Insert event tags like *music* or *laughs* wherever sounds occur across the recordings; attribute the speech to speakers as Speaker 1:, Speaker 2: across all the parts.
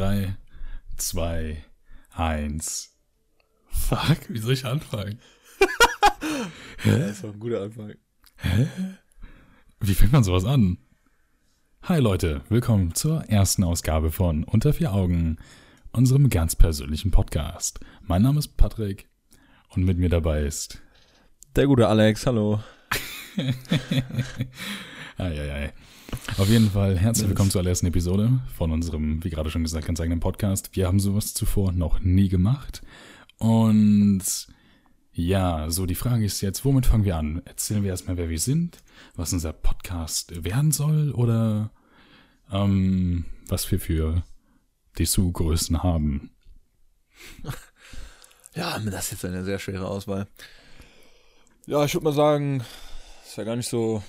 Speaker 1: 3, 2, 1. Fuck, wie soll ich anfangen?
Speaker 2: ja, ist doch ein guter Anfang.
Speaker 1: Hä? Wie fängt man sowas an? Hi Leute, willkommen zur ersten Ausgabe von Unter vier Augen, unserem ganz persönlichen Podcast. Mein Name ist Patrick und mit mir dabei ist
Speaker 2: der gute Alex, hallo. *laughs*
Speaker 1: Eieiei. Auf jeden Fall herzlich willkommen zur allerersten Episode von unserem, wie gerade schon gesagt, ganz eigenen Podcast. Wir haben sowas zuvor noch nie gemacht. Und ja, so die Frage ist jetzt, womit fangen wir an? Erzählen wir erstmal, wer wir sind, was unser Podcast werden soll oder ähm, was wir für Dessous-Größen haben? *laughs*
Speaker 2: Ja, das ist jetzt eine sehr schwere Auswahl. Ja, ich würde mal sagen, ist ja gar nicht so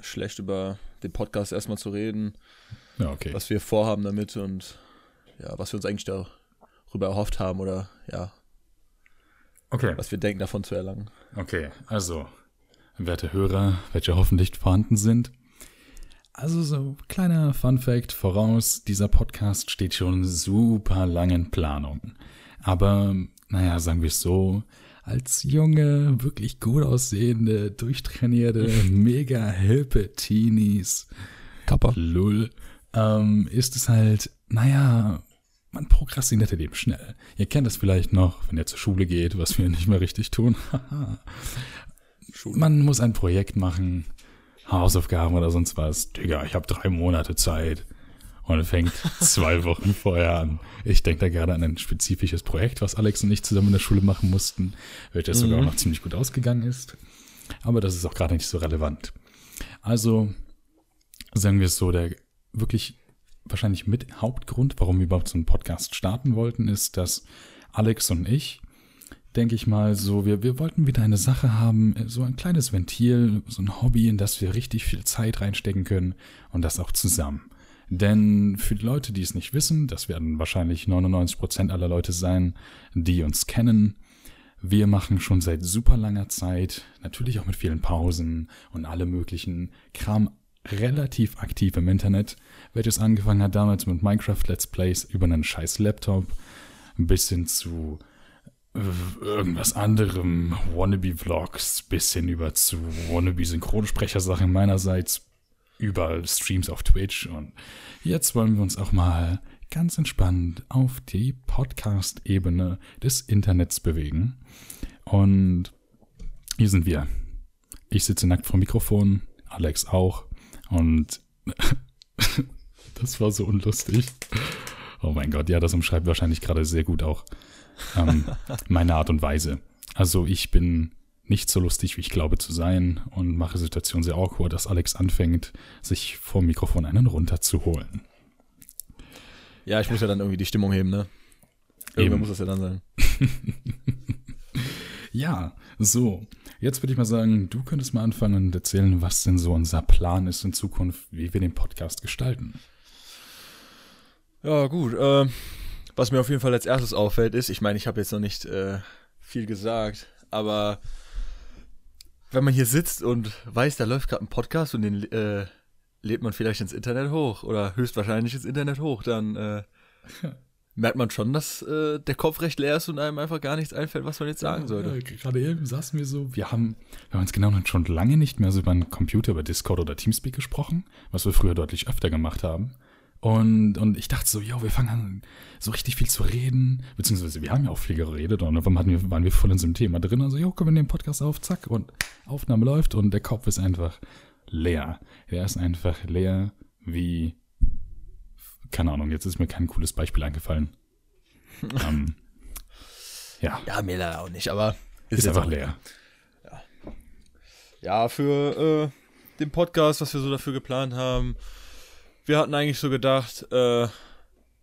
Speaker 2: schlecht über den Podcast erstmal zu reden.
Speaker 1: Ja, okay.
Speaker 2: Was wir vorhaben damit und ja, was wir uns eigentlich darüber erhofft haben oder ja.
Speaker 1: Okay.
Speaker 2: Was wir denken davon zu erlangen.
Speaker 1: Okay, also, werte Hörer, welche hoffentlich vorhanden sind. Also so kleiner Fun Fact voraus, dieser Podcast steht schon super langen Planung. Aber, naja, sagen wir es so, als junge, wirklich gut aussehende, durchtrainierte, *laughs* mega hippe Teenies,
Speaker 2: Kappa.
Speaker 1: Lull, ähm, ist es halt, naja, man prokrastiniert eben schnell. Ihr kennt das vielleicht noch, wenn ihr zur Schule geht, was wir *laughs* nicht mehr richtig tun. *laughs* man muss ein Projekt machen, Hausaufgaben oder sonst was. Digga, ich habe drei Monate Zeit und fängt zwei *laughs* Wochen vorher an. Ich denke da gerade an ein spezifisches Projekt, was Alex und ich zusammen in der Schule machen mussten, welches mhm. sogar auch noch ziemlich gut ausgegangen ist. Aber das ist auch gerade nicht so relevant. Also sagen wir es so, der wirklich wahrscheinlich mit Hauptgrund, warum wir überhaupt so einen Podcast starten wollten, ist, dass Alex und ich, denke ich mal, so, wir, wir wollten wieder eine Sache haben, so ein kleines Ventil, so ein Hobby, in das wir richtig viel Zeit reinstecken können und das auch zusammen. Denn für die Leute, die es nicht wissen, das werden wahrscheinlich 99 Prozent aller Leute sein, die uns kennen, wir machen schon seit super langer Zeit, natürlich auch mit vielen Pausen und alle möglichen Kram, relativ aktiv im Internet, welches angefangen hat damals mit Minecraft Let's Plays über einen scheiß Laptop, bis hin zu äh, irgendwas anderem, Wannabe-Vlogs, bis hin über zu Wannabe-Synchronsprechersachen meinerseits, über Streams auf Twitch und jetzt wollen wir uns auch mal ganz entspannt auf die Podcast-Ebene des Internets bewegen. Und hier sind wir. Ich sitze nackt vor dem Mikrofon, Alex auch. Und *laughs* das war so unlustig. Oh mein Gott, ja, das umschreibt wahrscheinlich gerade sehr gut auch ähm, *laughs* meine Art und Weise. Also ich bin nicht so lustig, wie ich glaube zu sein und mache Situation sehr awkward, dass Alex anfängt, sich vor dem Mikrofon einen runterzuholen.
Speaker 2: Ja, ich muss ja dann irgendwie die Stimmung heben, ne? Irgendwann muss das ja dann sein. *laughs*
Speaker 1: ja, so. Jetzt würde ich mal sagen, du könntest mal anfangen und erzählen, was denn so unser Plan ist in Zukunft, wie wir den Podcast gestalten.
Speaker 2: Ja, gut. Äh, was mir auf jeden Fall als erstes auffällt, ist, ich meine, ich habe jetzt noch nicht äh, viel gesagt, aber wenn man hier sitzt und weiß, da läuft gerade ein Podcast und den äh, lädt man vielleicht ins Internet hoch oder höchstwahrscheinlich ins Internet hoch, dann äh, *laughs* merkt man schon, dass äh, der Kopf recht leer ist und einem einfach gar nichts einfällt, was man jetzt sagen ja, sollte.
Speaker 1: Ja, gerade eben saßen wir so, wir haben, wir haben uns genau schon lange nicht mehr so über einen Computer, über Discord oder Teamspeak gesprochen, was wir früher deutlich öfter gemacht haben. Und, und ich dachte so, ja, wir fangen an, so richtig viel zu reden, beziehungsweise wir haben ja auch viel geredet und dann hatten wir, waren wir voll in so einem Thema drin. Also, jo, kommen wir in den Podcast auf, zack, und Aufnahme läuft und der Kopf ist einfach leer. Er ist einfach leer wie, keine Ahnung, jetzt ist mir kein cooles Beispiel eingefallen. *laughs* ähm, ja.
Speaker 2: Ja, mir leider auch nicht, aber
Speaker 1: ist, ist einfach leer.
Speaker 2: Ja, ja für äh, den Podcast, was wir so dafür geplant haben, wir hatten eigentlich so gedacht, äh,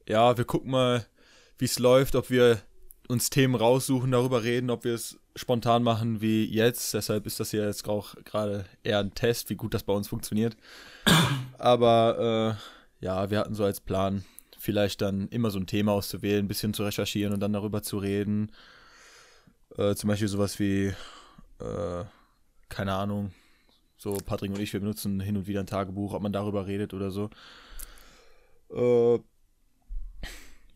Speaker 2: ja, wir gucken mal, wie es läuft, ob wir uns Themen raussuchen, darüber reden, ob wir es spontan machen wie jetzt. Deshalb ist das hier jetzt auch gerade eher ein Test, wie gut das bei uns funktioniert. Aber äh, ja, wir hatten so als Plan, vielleicht dann immer so ein Thema auszuwählen, ein bisschen zu recherchieren und dann darüber zu reden. Äh, zum Beispiel sowas wie, äh, keine Ahnung, so Patrick und ich, wir benutzen hin und wieder ein Tagebuch, ob man darüber redet oder so. Äh,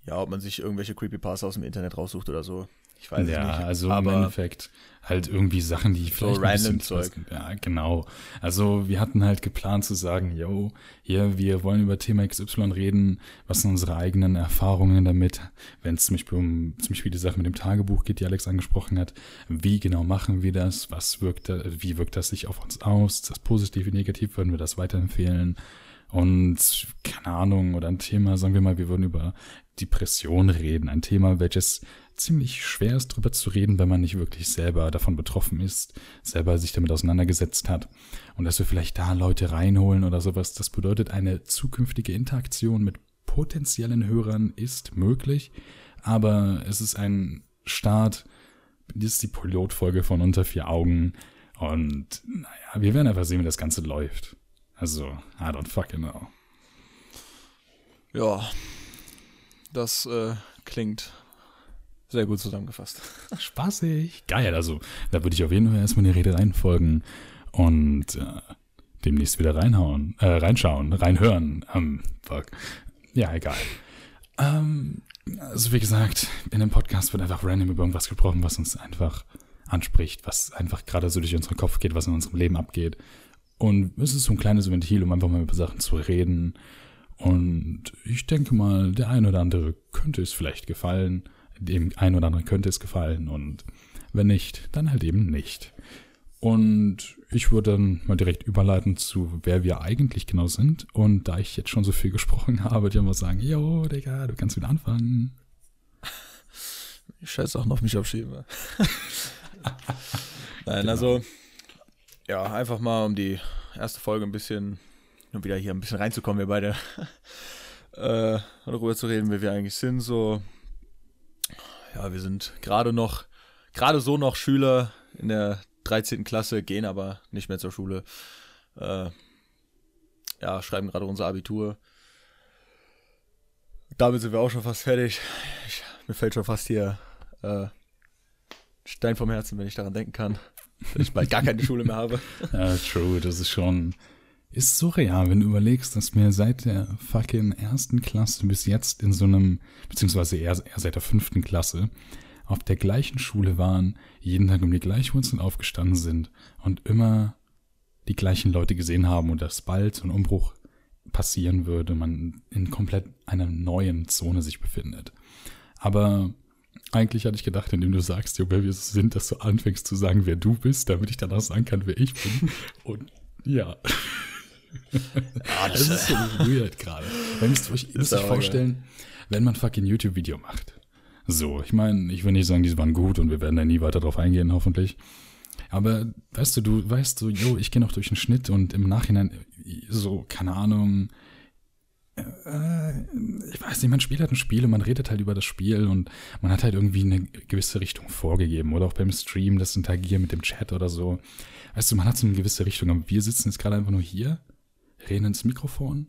Speaker 2: ja, ob man sich irgendwelche Creepypasta aus dem Internet raussucht oder so. Ich weiß
Speaker 1: ja,
Speaker 2: nicht.
Speaker 1: also
Speaker 2: aber
Speaker 1: im Endeffekt halt irgendwie Sachen, die vielleicht ein
Speaker 2: random
Speaker 1: bisschen
Speaker 2: Zeug.
Speaker 1: Ja, genau. Also wir hatten halt geplant zu sagen, yo, hier, wir wollen über Thema XY reden, was sind unsere eigenen Erfahrungen damit, wenn es zum Beispiel um zum Beispiel die Sache mit dem Tagebuch geht, die Alex angesprochen hat, wie genau machen wir das, was wirkt da, wie wirkt das sich auf uns aus, ist das positiv, wie negativ, würden wir das weiterempfehlen und keine Ahnung, oder ein Thema, sagen wir mal, wir würden über Depression reden, ein Thema, welches ziemlich schwer ist, drüber zu reden, wenn man nicht wirklich selber davon betroffen ist, selber sich damit auseinandergesetzt hat. Und dass wir vielleicht da Leute reinholen oder sowas, das bedeutet, eine zukünftige Interaktion mit potenziellen Hörern ist möglich, aber es ist ein Start, das ist die Pilotfolge von Unter vier Augen und naja, wir werden einfach sehen, wie das Ganze läuft. Also, I don't fucking know.
Speaker 2: Ja, das äh, klingt sehr gut zusammengefasst. *laughs*
Speaker 1: Spaßig. Geil, also da würde ich auf jeden Fall erstmal in die Rede reinfolgen und äh, demnächst wieder reinhauen, äh, reinschauen, reinhören. Ähm, fuck. Ja, egal. Ähm, also wie gesagt, in dem Podcast wird einfach random über irgendwas gesprochen, was uns einfach anspricht, was einfach gerade so durch unseren Kopf geht, was in unserem Leben abgeht. Und es ist so ein kleines Ventil, um einfach mal über Sachen zu reden. Und ich denke mal, der ein oder andere könnte es vielleicht gefallen. Dem ein oder anderen könnte es gefallen. Und wenn nicht, dann halt eben nicht. Und ich würde dann mal direkt überleiten zu, wer wir eigentlich genau sind. Und da ich jetzt schon so viel gesprochen *laughs* habe, würde ich mal sagen, yo, Digga, du kannst wieder anfangen.
Speaker 2: Ich scheiße auch noch mich aufschieben. *laughs* Nein,
Speaker 1: Genau.
Speaker 2: also, ja, einfach mal um die erste Folge ein bisschen, um wieder hier ein bisschen reinzukommen, wir beide, *laughs* äh, darüber zu reden, wer wir eigentlich sind, so. Ja, wir sind gerade noch, gerade so noch Schüler in der 13. Klasse, gehen aber nicht mehr zur Schule. Äh, ja, schreiben gerade unser Abitur. Damit sind wir auch schon fast fertig. Ich, mir fällt schon fast hier äh, Stein vom Herzen, wenn ich daran denken kann, dass ich bald gar keine Schule mehr habe. *laughs*
Speaker 1: Ja, true, das ist schon, ist surreal, wenn du überlegst, dass wir seit der fucking ersten Klasse bis jetzt in so einem, beziehungsweise eher, eher seit der fünften Klasse, auf der gleichen Schule waren, jeden Tag um die gleiche Uhrzeit aufgestanden sind und immer die gleichen Leute gesehen haben und dass bald so ein Umbruch passieren würde, man in komplett einer neuen Zone sich befindet. Aber eigentlich hatte ich gedacht, indem du sagst, jo, wer wir sind, dass du anfängst zu sagen, wer du bist, damit ich danach sagen kann, wer ich bin. Und ja. das ist so weird gerade. Ihr müsst euch, müsst euch vorstellen, wenn man fucking YouTube-Video macht. So, ich meine, ich will nicht sagen, die waren gut und wir werden da nie weiter drauf eingehen, hoffentlich. Aber weißt du, du weißt so, yo, ich gehe noch durch den Schnitt und im Nachhinein so, keine Ahnung, ich weiß nicht, man spielt halt ein Spiel und man redet halt über das Spiel und man hat halt irgendwie eine gewisse Richtung vorgegeben oder auch beim Stream, das Interagieren mit dem Chat oder so. Weißt du, man hat so eine gewisse Richtung, aber wir sitzen jetzt gerade einfach nur hier, reden ins Mikrofon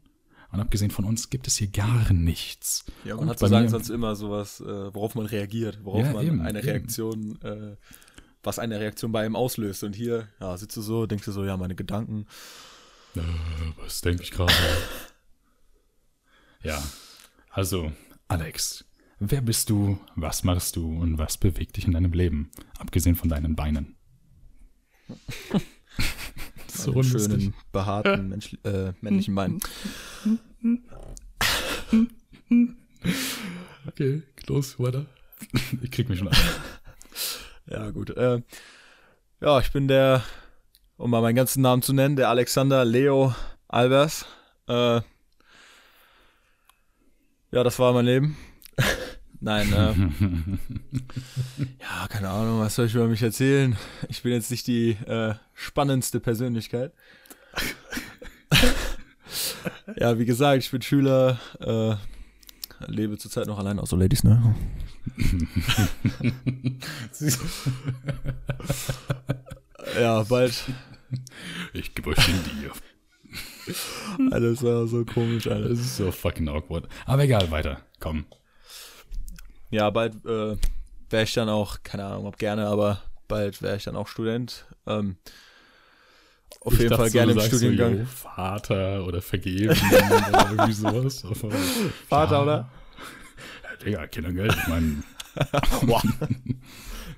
Speaker 1: und abgesehen von uns gibt es hier gar nichts.
Speaker 2: Ja,
Speaker 1: Und
Speaker 2: man hat
Speaker 1: bei
Speaker 2: zu sagen sonst immer sowas, äh, worauf man reagiert, worauf
Speaker 1: Ja,
Speaker 2: man
Speaker 1: eben,
Speaker 2: eine
Speaker 1: eben.
Speaker 2: Reaktion, äh, was eine Reaktion bei ihm auslöst. Und hier, ja, sitzt du so, denkst du so, ja, meine Gedanken.
Speaker 1: Äh, was denke ich gerade? *laughs* ja, also, Alex, wer bist du, was machst du und was bewegt dich in deinem Leben, abgesehen von deinen Beinen? *laughs* so
Speaker 2: einen
Speaker 1: lustig.
Speaker 2: schönen, behaarten, Mensch, äh, männlichen Beinen.
Speaker 1: Okay, los, weiter. *laughs* Ich krieg mich schon an. *laughs*
Speaker 2: Ja, gut. Äh, ja, ich bin der, um mal meinen ganzen Namen zu nennen, der Alexander Leo Albers. Äh, ja, das war mein Leben. *laughs* Nein, äh, ja, keine Ahnung, was soll ich über mich erzählen? Ich bin jetzt nicht die äh, spannendste Persönlichkeit. *laughs* ja, wie gesagt, ich bin Schüler, äh, lebe zurzeit noch allein, außer Ladies, ne? *laughs* Ja, bald.
Speaker 1: Ich gebe euch den Deal. *laughs*
Speaker 2: Alles war so komisch,
Speaker 1: Das
Speaker 2: alles.
Speaker 1: ist so fucking awkward. Aber egal, weiter. Komm.
Speaker 2: Ja, bald äh, wäre ich dann auch, keine Ahnung, ob gerne, aber bald wäre ich dann auch Student. Ähm, auf
Speaker 1: Ich
Speaker 2: jeden
Speaker 1: dachte
Speaker 2: Fall gerne im Studiengang.
Speaker 1: So, yo, Vater oder vergeben oder irgendwie sowas. *laughs* Aber,
Speaker 2: Vater,
Speaker 1: ja.
Speaker 2: oder?
Speaker 1: Digga, Kindergeld, ich meine. *laughs*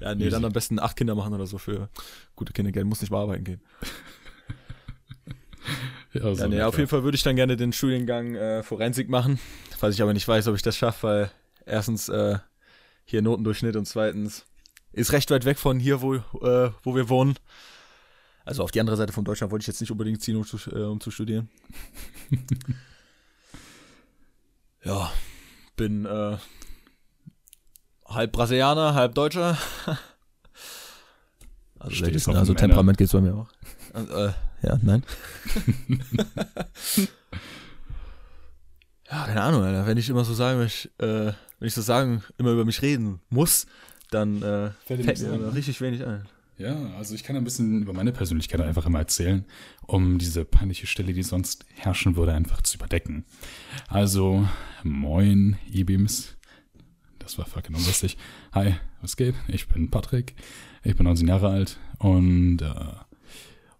Speaker 2: Ja, nee, dann am besten acht Kinder machen oder so für gute Kindergeld, muss nicht mal arbeiten gehen. Ja, so ja, nee, auf jeden Fall würde ich dann gerne den Studiengang äh, Forensik machen, falls ich aber nicht weiß, ob ich das schaffe, weil erstens äh, hier Notendurchschnitt und zweitens ist recht weit weg von hier, wo, äh, wo wir wohnen. Also auf die andere Seite von Deutschland wollte ich jetzt nicht unbedingt ziehen, um zu, äh, um zu studieren. *laughs* ja, bin äh, halb Brasilianer, halb Deutscher. *laughs* Also, also Temperament geht es bei mir auch. Äh, ja, nein. *laughs* ja, keine Ahnung, Alter. Wenn ich immer so sagen, ich, äh, wenn ich so sagen, immer über mich reden muss, dann äh, fällt mir ne? richtig wenig ein.
Speaker 1: Ja, also ich kann ein bisschen über meine Persönlichkeit einfach immer erzählen, um diese peinliche Stelle, die sonst herrschen würde, einfach zu überdecken. Also, moin, E-Beams. Das war fucking unlustig. Hi, was geht? Ich bin Patrick. Ich bin 19 Jahre alt und äh,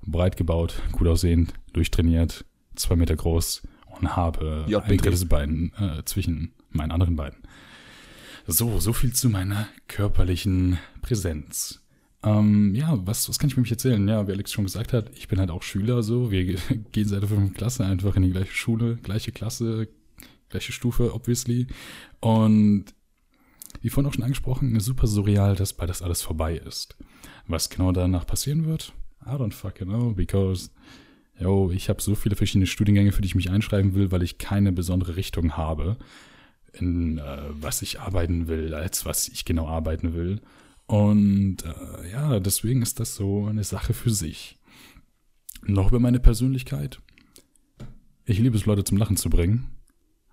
Speaker 1: breit gebaut, gut aussehend, durchtrainiert, zwei Meter groß und habe ja, ein drittes Bein äh, zwischen meinen anderen Beinen. So, so viel zu meiner körperlichen Präsenz. Ähm, ja, was, was kann ich mir erzählen? Ja, wie Alex schon gesagt hat, ich bin halt auch Schüler so. Wir *laughs* gehen seit der fünften Klasse einfach in die gleiche Schule, gleiche Klasse, gleiche Stufe, obviously. Und wie vorhin auch schon angesprochen, super surreal, dass bald das alles vorbei ist. Was genau danach passieren wird? I don't fucking know, because, yo, ich habe so viele verschiedene Studiengänge, für die ich mich einschreiben will, weil ich keine besondere Richtung habe, in äh, was ich arbeiten will, als was ich genau arbeiten will. Und äh, ja, deswegen ist das so eine Sache für sich. Noch über meine Persönlichkeit. Ich liebe es, Leute zum Lachen zu bringen.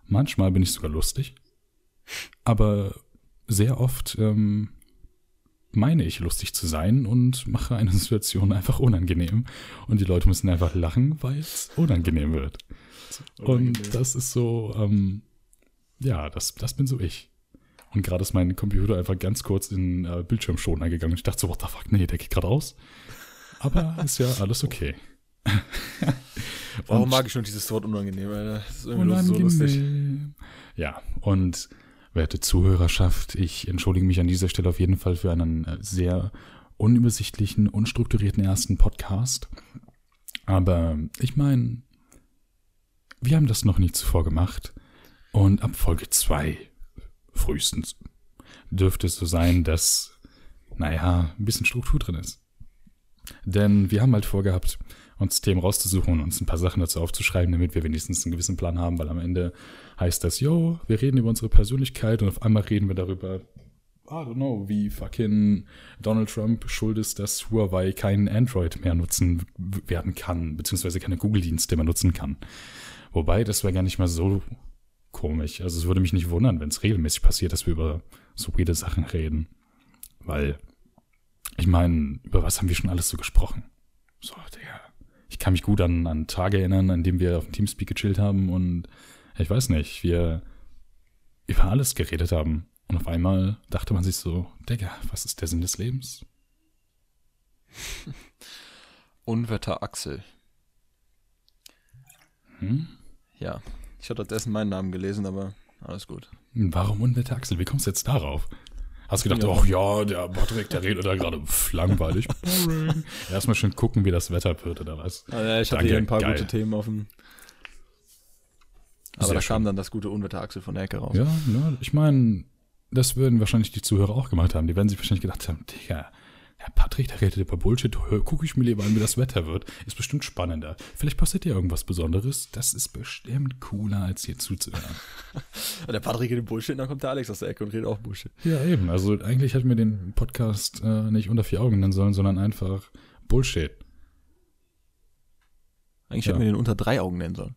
Speaker 1: Manchmal bin ich sogar lustig. Aber sehr oft ähm, meine ich lustig zu sein und mache eine *laughs* Situation einfach unangenehm. Und die Leute müssen einfach lachen, weil es unangenehm wird. Unangenehm. Und das ist so, ähm, ja, das, das bin so ich. Und gerade ist mein Computer einfach ganz kurz in äh, Bildschirmschoner gegangen. Und ich dachte so, what the fuck, nee, der geht gerade aus. Aber ist ja alles okay. *laughs*
Speaker 2: Warum mag ich schon dieses Wort unangenehm, Alter? Das ist irgendwie unangenehm. so lustig.
Speaker 1: Ja, und werte Zuhörerschaft, ich entschuldige mich an dieser Stelle auf jeden Fall für einen äh, sehr unübersichtlichen, unstrukturierten ersten Podcast. Aber ich meine, wir haben das noch nie zuvor gemacht. Und ab Folge 2 frühestens dürfte es so sein, dass, naja, ein bisschen Struktur drin ist. Denn wir haben halt vorgehabt, uns Themen rauszusuchen und uns ein paar Sachen dazu aufzuschreiben, damit wir wenigstens einen gewissen Plan haben, weil am Ende heißt das, yo, wir reden über unsere Persönlichkeit und auf einmal reden wir darüber, I don't know, wie fucking Donald Trump schuld ist, dass Huawei kein Android mehr nutzen werden kann, beziehungsweise keine Google-Dienste mehr nutzen kann. Wobei, das wäre gar nicht mal so komisch. Also es würde mich nicht wundern, wenn es regelmäßig passiert, dass wir über so weirde Sachen reden. Weil, ich meine, über was haben wir schon alles so gesprochen? So, Digga. Ich kann mich gut an, an Tage erinnern, an dem wir auf dem Teamspeak gechillt haben und ich weiß nicht, wir über alles geredet haben. Und auf einmal dachte man sich so, Digga, was ist der Sinn des Lebens?
Speaker 2: Unwetter Axel. Hm? Ja, ich hatte dessen meinen Namen gelesen, aber alles gut.
Speaker 1: Warum Unwetter Axel? Wie kommst du jetzt darauf? Hast du gedacht, ach ja, der Patrick, der redet da gerade langweilig. *laughs* Erstmal schön gucken, wie das Wetter wird oder was.
Speaker 2: Ja, ich hatte hier ein paar geil. gute Themen dem. Aber Sehr da schön. kam dann das gute Unwetter Axel von der Ecke raus.
Speaker 1: Ja, ne, ich meine, das würden wahrscheinlich die Zuhörer auch gemacht haben. Die werden sich wahrscheinlich gedacht haben, Digga, Herr Patrick, der redet über Bullshit, gucke ich mir lieber an, wie das Wetter wird. Ist bestimmt spannender. Vielleicht passiert ja irgendwas Besonderes. Das ist bestimmt cooler, als hier zuzuhören. *laughs*
Speaker 2: der Patrick redet Bullshit, dann kommt der Alex aus der Ecke und redet auch Bullshit.
Speaker 1: Ja, eben. Also eigentlich hätten wir den Podcast äh, nicht unter vier Augen nennen sollen, sondern einfach Bullshit.
Speaker 2: Eigentlich ja. hätten wir den unter drei Augen nennen sollen.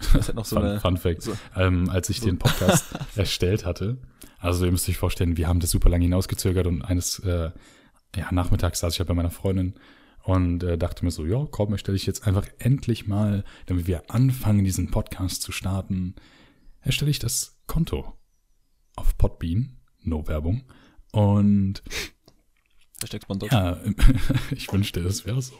Speaker 2: *laughs*
Speaker 1: Das hat noch so Fun, eine, Fun Fact. So. Ähm, als ich so. den *laughs* Podcast erstellt hatte, also ihr müsst euch vorstellen, wir haben das super lange hinausgezögert und eines äh, ja, nachmittags saß ich halt bei meiner Freundin und äh, dachte mir so, ja, komm, erstelle ich jetzt einfach endlich mal, damit wir anfangen, diesen Podcast zu starten, erstelle ich das Konto auf Podbean, no Werbung und
Speaker 2: Hashtag sponsort.
Speaker 1: Ja, *laughs* ich wünschte, es wäre so.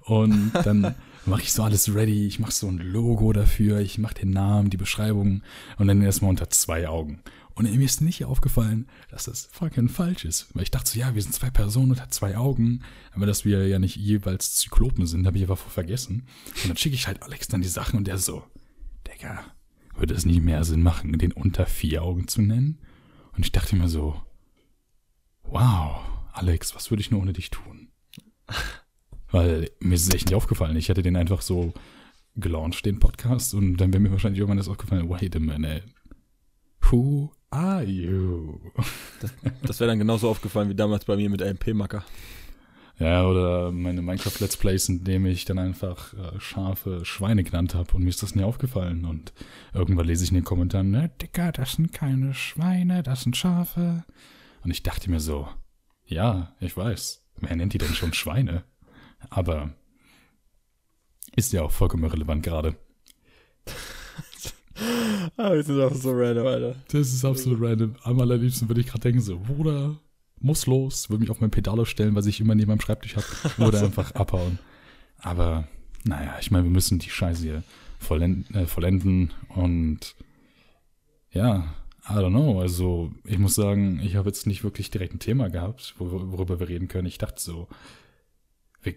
Speaker 1: Und dann mache ich so alles ready, ich mache so ein Logo dafür, ich mache den Namen, die Beschreibung und dann erstmal unter zwei Augen. Und mir ist nicht aufgefallen, dass das fucking falsch ist. Weil ich dachte so, ja, wir sind zwei Personen hat zwei Augen. Aber dass wir ja nicht jeweils Zyklopen sind, habe ich einfach vergessen. Und dann schicke ich halt Alex dann die Sachen und der so, Digga, würde es nie mehr Sinn machen, den unter vier Augen zu nennen? Und ich dachte mir so, wow, Alex, was würde ich nur ohne dich tun? *laughs* Weil mir ist es echt nicht aufgefallen. Ich hätte den einfach so gelauncht, den Podcast, und dann wäre mir wahrscheinlich irgendwann das aufgefallen, wait a minute. Who are you?
Speaker 2: Das, das wäre dann genauso aufgefallen wie damals bei mir mit LMP-Macker.
Speaker 1: Ja, oder meine Minecraft-Let's Plays, in dem ich dann einfach äh, scharfe Schweine genannt habe und mir ist das nie aufgefallen. Und irgendwann lese ich in den Kommentaren, ne, Dicker, das sind keine Schweine, das sind Schafe. Und ich dachte mir so, ja, ich weiß, wer nennt die denn schon Schweine? Aber ist ja auch vollkommen irrelevant gerade. *laughs*
Speaker 2: wir sind auch so random, Alter.
Speaker 1: Das ist absolut random. Am allerliebsten würde ich gerade denken, so, Bruder, muss los, würde mich auf mein Pedalo stellen, was ich immer neben meinem Schreibtisch habe, oder *laughs* einfach abhauen. Aber, naja, ich meine, wir müssen die Scheiße hier vollenden, äh, vollenden und ja, I don't know. Also, ich muss sagen, ich habe jetzt nicht wirklich direkt ein Thema gehabt, worüber wir reden können. Ich dachte so, wie,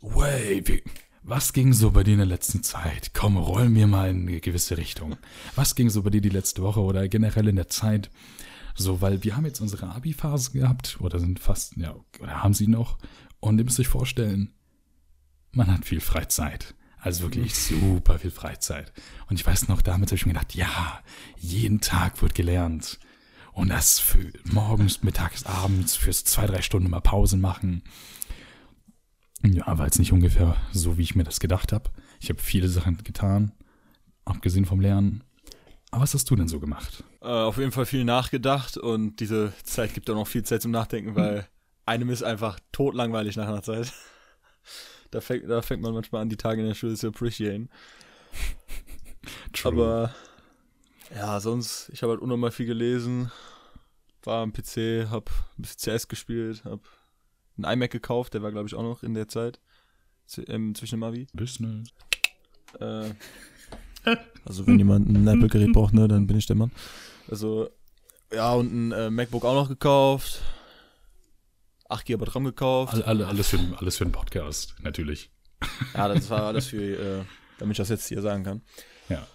Speaker 1: wait, wie, was ging so bei dir in der letzten Zeit? Komm, roll mir mal in eine gewisse Richtung. Was ging so bei dir die letzte Woche oder generell in der Zeit? So, weil wir haben jetzt unsere Abi-Phase gehabt oder sind fast, ja, oder haben sie noch. Und ihr müsst euch vorstellen, man hat viel Freizeit. Also wirklich super viel Freizeit. Und ich weiß noch, damals habe ich mir gedacht, ja, jeden Tag wird gelernt. Und das für morgens, mittags, abends, fürs zwei, drei Stunden mal Pausen machen. Ja, war jetzt nicht ungefähr so, wie ich mir das gedacht habe. Ich habe viele Sachen getan, abgesehen vom Lernen. Aber was hast du denn so gemacht?
Speaker 2: Äh, auf jeden Fall viel nachgedacht und diese Zeit gibt auch noch viel Zeit zum Nachdenken, weil einem ist einfach totlangweilig nach einer Zeit. *laughs* Da fängt, da fängt man manchmal an, die Tage in der Schule zu appreciaten. *laughs* True. Aber ja, sonst, ich habe halt unnormal viel gelesen, war am PC, hab ein bisschen CS gespielt, hab einen iMac gekauft, der war, glaube ich, auch noch in der Zeit. Ähm, zwischen dem Mavi.
Speaker 1: Business.
Speaker 2: Äh, *laughs* also, wenn jemand ein Apple-Gerät braucht, ne, dann bin ich der Mann. Also, ja, und ein äh, MacBook auch noch gekauft. 8 GB RAM gekauft.
Speaker 1: All, all, alles, für, alles für einen Podcast, natürlich.
Speaker 2: Ja, das war *laughs* alles für, äh, damit ich das jetzt hier sagen kann.
Speaker 1: Ja.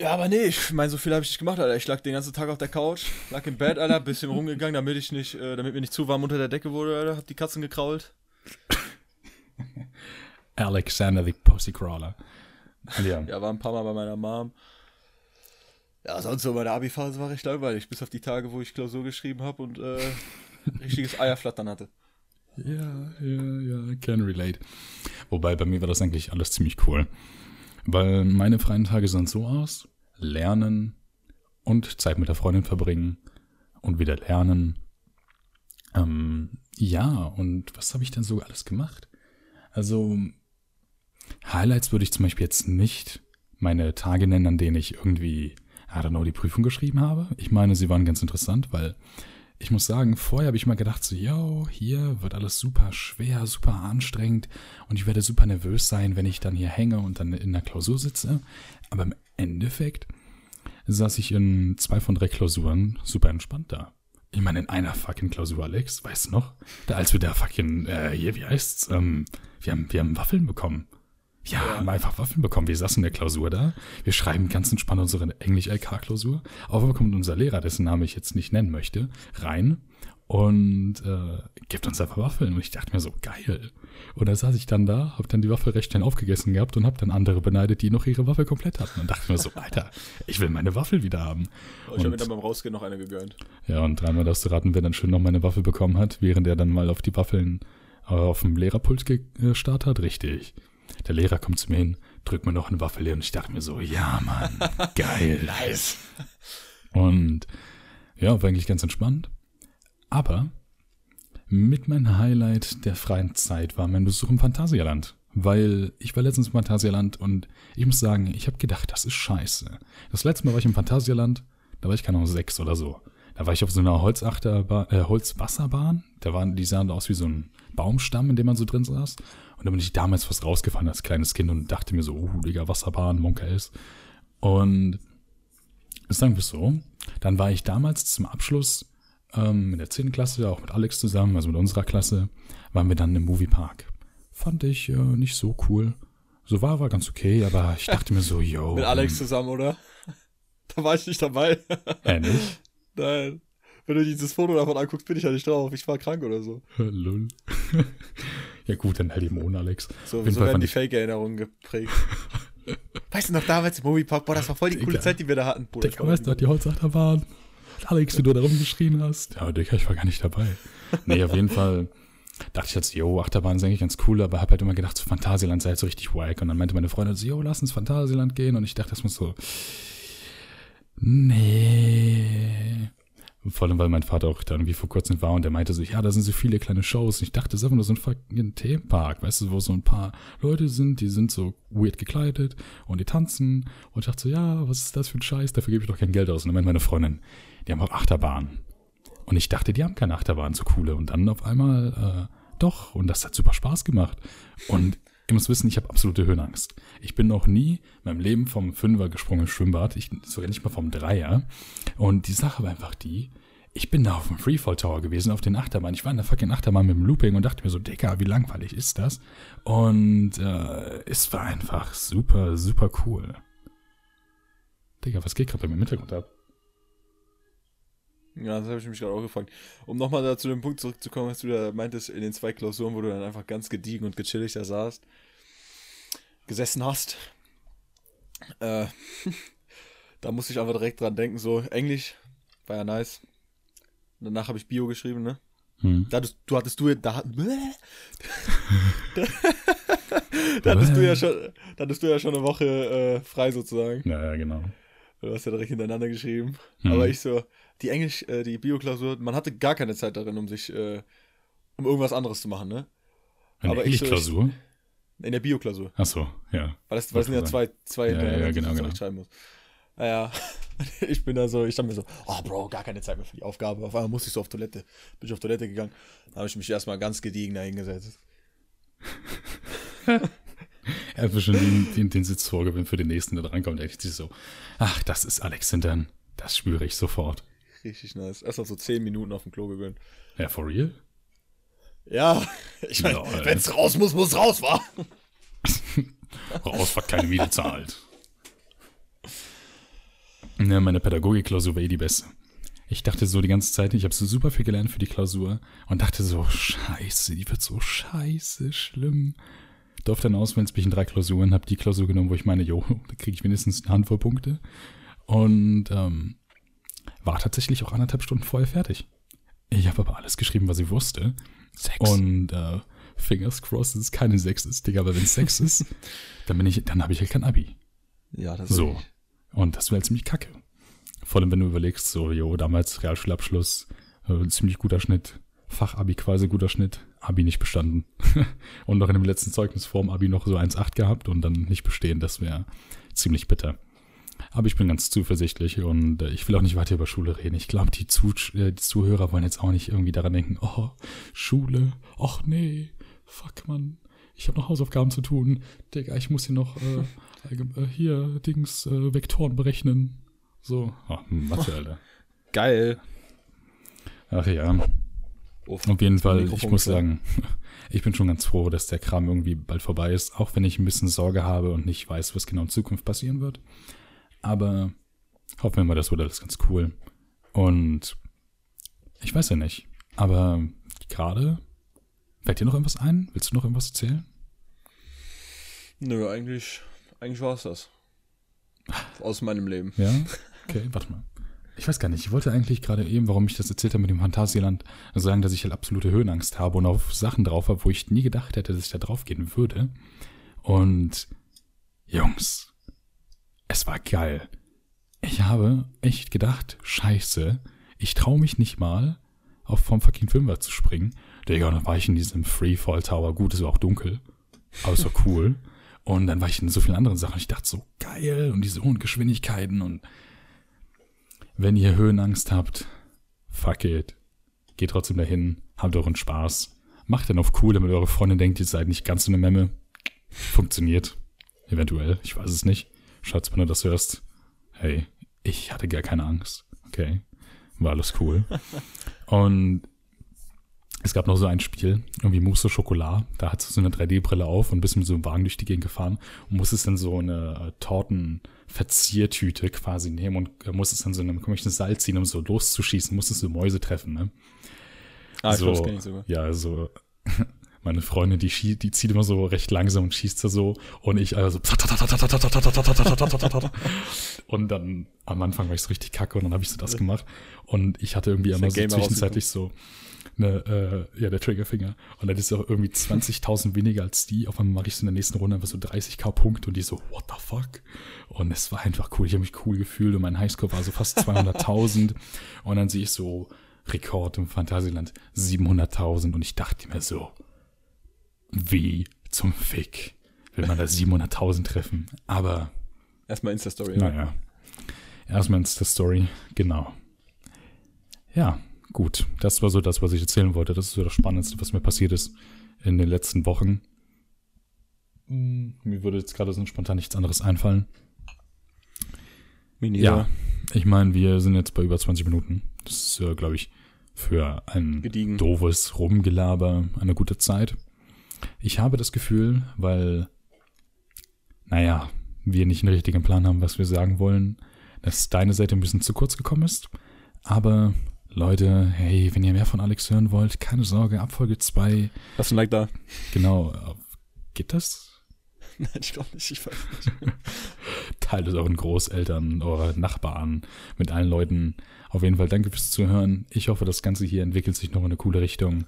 Speaker 2: Ja, aber nee, ich meine, so viel habe ich nicht gemacht, Alter. Ich lag den ganzen Tag auf der Couch, lag im Bett, Alter, bisschen rumgegangen, damit ich nicht, äh, damit mir nicht zu warm unter der Decke wurde, Alter. Hab die Katzen gekrault.
Speaker 1: Alexander the Pussycrawler.
Speaker 2: Ja. ja, war ein paar Mal bei meiner Mom. Ja, sonst so meine Abi-Phase war recht langweilig, bis auf die Tage, wo ich Klausur geschrieben habe und äh, *laughs* richtiges Eierflattern hatte.
Speaker 1: Ja, ja, ja, can relate. Wobei bei mir war das eigentlich alles ziemlich cool. Weil meine freien Tage sahen so aus: Lernen und Zeit mit der Freundin verbringen und wieder lernen. Ähm, ja, und was habe ich denn so alles gemacht? Also, Highlights würde ich zum Beispiel jetzt nicht meine Tage nennen, an denen ich irgendwie, I don't know, die Prüfung geschrieben habe. Ich meine, sie waren ganz interessant, weil ich muss sagen, vorher habe ich mal gedacht, so, yo, hier wird alles super schwer, super anstrengend und ich werde super nervös sein, wenn ich dann hier hänge und dann in der Klausur sitze. Aber im Endeffekt saß ich in zwei von drei Klausuren super entspannt da. Ich meine, in einer fucking Klausur, Alex, weißt du noch? Da, als wir da fucking, äh, hier, wie heißt's? Ähm, wir haben, wir haben Waffeln bekommen. Ja, ja, haben einfach Waffeln bekommen. Wir saßen in der Klausur da. Wir schreiben ganz entspannt unsere Englisch-LK-Klausur. Auf einmal kommt unser Lehrer, dessen Name ich jetzt nicht nennen möchte, rein und äh, gibt uns einfach Waffeln. Und ich dachte mir so, geil. Und da saß ich dann da, hab dann die Waffe recht schnell aufgegessen gehabt und hab dann andere beneidet, die noch ihre Waffe komplett hatten. Und dachte mir so, Alter, ich will meine Waffel wieder haben.
Speaker 2: Oh, ich habe mir dann beim Rausgehen noch eine gegönnt.
Speaker 1: Ja, und dreimal darfst du raten, wer dann schön noch meine Waffe bekommen hat, während er dann mal auf die Waffeln äh, auf dem Lehrerpult gestartet hat. Richtig. Der Lehrer kommt zu mir hin, drückt mir noch eine Waffel hin und ich dachte mir so, ja, Mann, *laughs* geil.
Speaker 2: nice.
Speaker 1: Und ja, war eigentlich ganz entspannt. Aber mit meinem Highlight der freien Zeit war mein Besuch im Phantasialand. Weil ich war letztens im Phantasialand und ich muss sagen, ich habe gedacht, das ist scheiße. Das letzte Mal war ich im Phantasialand, da war ich keine Ahnung, sechs oder so. Da war ich auf so einer Holzachterbahn, äh, Holzwasserbahn. Da waren, die sahen aus wie so ein Baumstamm, in dem man so drin saß. Und da bin ich damals fast rausgefahren als kleines Kind und dachte mir so, oh, Digga, Wasserbahn, Monka ist. Und sagen wir so, Dann war ich damals zum Abschluss ähm, in der 10. Klasse, auch mit Alex zusammen, also mit unserer Klasse, waren wir dann im Moviepark. Fand ich äh, nicht so cool. So war, war ganz okay, aber ich dachte mir so, *laughs* yo.
Speaker 2: Mit Alex zusammen, oder? *laughs* Da war ich nicht dabei.
Speaker 1: Äh, nicht? *laughs*
Speaker 2: Nein. Wenn du dieses Foto davon anguckst, bin ich ja nicht drauf. Ich war krank oder so.
Speaker 1: Lull. Ja gut, dann halt eben ohne Alex.
Speaker 2: So, so werden die Fake-Erinnerungen geprägt. *laughs* weißt du noch damals im Moviepark? Boah, das war voll die coole
Speaker 1: Digga.
Speaker 2: Zeit, die wir da hatten. Das
Speaker 1: Digga, weißt du, die Holzachterbahn. Alex, wie du da rumgeschrien hast. Ja, Digga, ich war gar nicht dabei. Nee, auf jeden Fall dachte ich jetzt, yo, Achterbahn ist eigentlich ganz cool, aber hab halt immer gedacht, so Phantasialand sei halt so richtig wack. Und dann meinte meine Freundin so, yo, lass uns Phantasialand gehen. Und ich dachte erstmal so, nee. Vor allem, weil mein Vater auch da irgendwie vor kurzem war und der meinte so, ja, da sind so viele kleine Shows. Und ich dachte, das ist einfach nur so ein fucking Themenpark, weißt du, wo so ein paar Leute sind, die sind so weird gekleidet und die tanzen. Und ich dachte so, ja, was ist das für ein Scheiß? Dafür gebe ich doch kein Geld aus. Und dann meinte meine Freundin, die haben auch Achterbahn. Und ich dachte, die haben keine Achterbahn, so coole. Und dann auf einmal, äh, doch. Und das hat super Spaß gemacht. Und ihr müsst wissen, ich habe absolute Höhenangst. Ich bin noch nie in meinem Leben vom Fünfer gesprungen im Schwimmbad. Ich sogar nicht mal vom Dreier. Und die Sache war einfach die, ich bin da auf dem Freefall Tower gewesen, auf den Achterbahn. Ich war in der fucking Achterbahn mit dem Looping und dachte mir so, Digga, wie langweilig ist das? Und äh, es war einfach super, super cool. Digga, was geht gerade bei mir im Hintergrund ab?
Speaker 2: Ja, das habe ich mich gerade auch gefragt. Um nochmal da zu dem Punkt zurückzukommen, was du da meintest, in den zwei Klausuren, wo du dann einfach ganz gediegen und gechillig da saßt, gesessen hast. Äh, *laughs* da musste ich einfach direkt dran denken, so Englisch war ja nice. Und danach habe ich Bio geschrieben, ne?
Speaker 1: Hm.
Speaker 2: Da hattest, du hattest du da, da, *laughs* da hattest du ja schon, da hattest du ja schon eine Woche äh, frei sozusagen.
Speaker 1: Ja, ja, genau.
Speaker 2: Du hast ja direkt hintereinander geschrieben.
Speaker 1: Mhm.
Speaker 2: Aber ich so, die Englisch, äh, die Bioklausur, man hatte gar keine Zeit darin, um sich, äh, um irgendwas anderes zu machen, ne?
Speaker 1: Eine
Speaker 2: Aber ich
Speaker 1: Englischklausur?
Speaker 2: In der Bioklausur.
Speaker 1: Ach so, ja.
Speaker 2: Weil das, weil das sind ja zwei, zwei
Speaker 1: Ja, ja,
Speaker 2: hintereinander,
Speaker 1: genau,
Speaker 2: die ich
Speaker 1: genau.
Speaker 2: schreiben muss. Naja, *laughs* ich bin da so, ich dachte mir so, oh Bro, gar keine Zeit mehr für die Aufgabe. Auf einmal musste ich so auf Toilette. Bin ich auf Toilette gegangen. Da habe ich mich erstmal ganz gediegen da hingesetzt. *laughs*
Speaker 1: Einfach schon den, den, den Sitz vorgewinnt für den nächsten, der drankommt. Denkt sich so, ach, das ist Alex Hintern. Das spüre ich sofort.
Speaker 2: Richtig nice. Erst mal so zehn Minuten auf dem Klo gewöhnt.
Speaker 1: Ja, for real?
Speaker 2: Ja, *laughs* ich meine,
Speaker 1: Lol.
Speaker 2: wenn's raus muss, muss raus, wa? *laughs*
Speaker 1: Raus, was keine Miete zahlt. Ja, meine Pädagogikklausur war eh die beste. Ich dachte so die ganze Zeit, ich habe so super viel gelernt für die Klausur und dachte so, scheiße, die wird so scheiße schlimm. Durfte dann auswählen zwischen drei Klausuren, habe die Klausur genommen, wo ich meine, jo, da kriege ich wenigstens eine Handvoll Punkte. Und ähm, war tatsächlich auch anderthalb Stunden vorher fertig. Ich habe aber alles geschrieben, was ich wusste.
Speaker 2: Sechs.
Speaker 1: Und äh, fingers crossed, dass es keine 6 ist, Digga, aber wenn es 6 ist, *laughs* dann bin ich, dann habe ich halt kein Abi.
Speaker 2: ja, das
Speaker 1: So. Und das wäre ziemlich kacke. Vor allem, wenn du überlegst, so, jo, damals Realschulabschluss, äh, ziemlich guter Schnitt, Fachabi quasi guter Schnitt, Abi nicht bestanden. *laughs* und noch in dem letzten Zeugnis vorm Abi noch so 1,8 gehabt und dann nicht bestehen, das wäre ziemlich bitter. Aber ich bin ganz zuversichtlich und äh, ich will auch nicht weiter über Schule reden. Ich glaube, die, Zu äh, die Zuhörer wollen jetzt auch nicht irgendwie daran denken, oh, Schule, ach nee, fuck man, ich habe noch Hausaufgaben zu tun. Digga, ich muss hier noch äh, *laughs* äh, hier Dings äh, Vektoren berechnen. So, ach, Mathe, Alter.
Speaker 2: Geil.
Speaker 1: Ach ja,
Speaker 2: Oh,
Speaker 1: auf jeden Fall,
Speaker 2: Mikrofon
Speaker 1: ich muss sagen, *laughs* ich bin schon ganz froh, dass der Kram irgendwie bald vorbei ist, auch wenn ich ein bisschen Sorge habe und nicht weiß, was genau in Zukunft passieren wird. Aber hoffen wir mal, das wird alles ganz cool. Und ich weiß ja nicht, aber gerade, fällt dir noch irgendwas ein? Willst du noch irgendwas erzählen?
Speaker 2: Nö, eigentlich, eigentlich war es das. Aus meinem Leben.
Speaker 1: Ja? Okay, warte mal. Ich weiß gar nicht, ich wollte eigentlich gerade eben, warum ich das erzählt habe mit dem Phantasialand, sagen, dass ich halt absolute Höhenangst habe und auf Sachen drauf habe, wo ich nie gedacht hätte, dass ich da drauf gehen würde. Und Jungs, es war geil. Ich habe echt gedacht, scheiße, ich traue mich nicht mal, auf vom fucking Fünfer zu springen. Digga, dann war ich in diesem Freefall Tower. Gut, es war auch dunkel, aber es war cool. Und dann war ich in so vielen anderen Sachen. Ich dachte so, geil, und diese hohen Geschwindigkeiten und wenn ihr Höhenangst habt, fuck it. Geht trotzdem dahin, habt euren Spaß. Macht dann auf cool, damit eure Freundin denkt, ihr seid nicht ganz so eine Memme. Funktioniert. Eventuell, ich weiß es nicht. Schatz, wenn du das hörst, hey, ich hatte gar keine Angst. okay. War alles cool. *laughs* Und es gab noch so ein Spiel, irgendwie Mousse au Chocolat. Da hat du so eine 3D-Brille auf und bist mit so einem Wagen durch die Gegend gefahren und musstest dann so eine äh, Tortenverziertüte quasi nehmen und äh, musstest dann so einem komischen Salz ziehen, um so loszuschießen, musstest du Mäuse treffen, ne?
Speaker 2: Ah, ich
Speaker 1: so,
Speaker 2: glaub, das kenn ich sogar.
Speaker 1: Ja, so *laughs* meine Freundin, die, schie die zieht immer so recht langsam und schießt da so und ich also *laughs* und dann am Anfang war ich so richtig kacke und dann habe ich so das gemacht und ich hatte irgendwie immer so zwischenzeitlich so eine, äh, ja, der Triggerfinger und dann ist auch irgendwie 20.000 weniger als die. Auf einmal mache ich so in der nächsten Runde einfach so 30k Punkte und die so, what the fuck? Und es war einfach cool. Ich habe mich cool gefühlt und mein Highscore war so fast *laughs* 200.000 und dann sehe ich so Rekord im Phantasialand 700.000 und ich dachte mir so, wie zum Fick will man da 700.000 treffen? Aber
Speaker 2: Erstmal Insta-Story.
Speaker 1: naja, erstmal ins der Story, genau. Ja, gut. Das war so das, was ich erzählen wollte. Das ist so das Spannendste, was mir passiert ist in den letzten Wochen. Hm, Mir würde jetzt gerade so spontan nichts anderes einfallen.
Speaker 2: Mini
Speaker 1: Ja, ich meine, wir sind jetzt bei über 20 Minuten. Das ist, äh, glaube ich, für ein
Speaker 2: Gediegen.
Speaker 1: doofes Rumgelaber eine gute Zeit. Ich habe das Gefühl, weil, naja, wir nicht einen richtigen Plan haben, was wir sagen wollen, dass deine Seite ein bisschen zu kurz gekommen ist. Aber Leute, hey, wenn ihr mehr von Alex hören wollt, keine Sorge, Abfolge 2,
Speaker 2: Lass ein Like da.
Speaker 1: genau, geht das? *laughs*
Speaker 2: Nein, ich glaube nicht. Ich weiß nicht. *laughs*
Speaker 1: Teilt es euren Großeltern, euren Nachbarn, mit allen Leuten. Auf jeden Fall danke fürs Zuhören. Ich hoffe, das Ganze hier entwickelt sich noch in eine coole Richtung.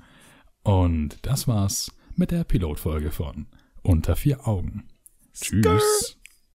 Speaker 1: Und das war's mit der Pilotfolge von Unter vier Augen. Tschüss.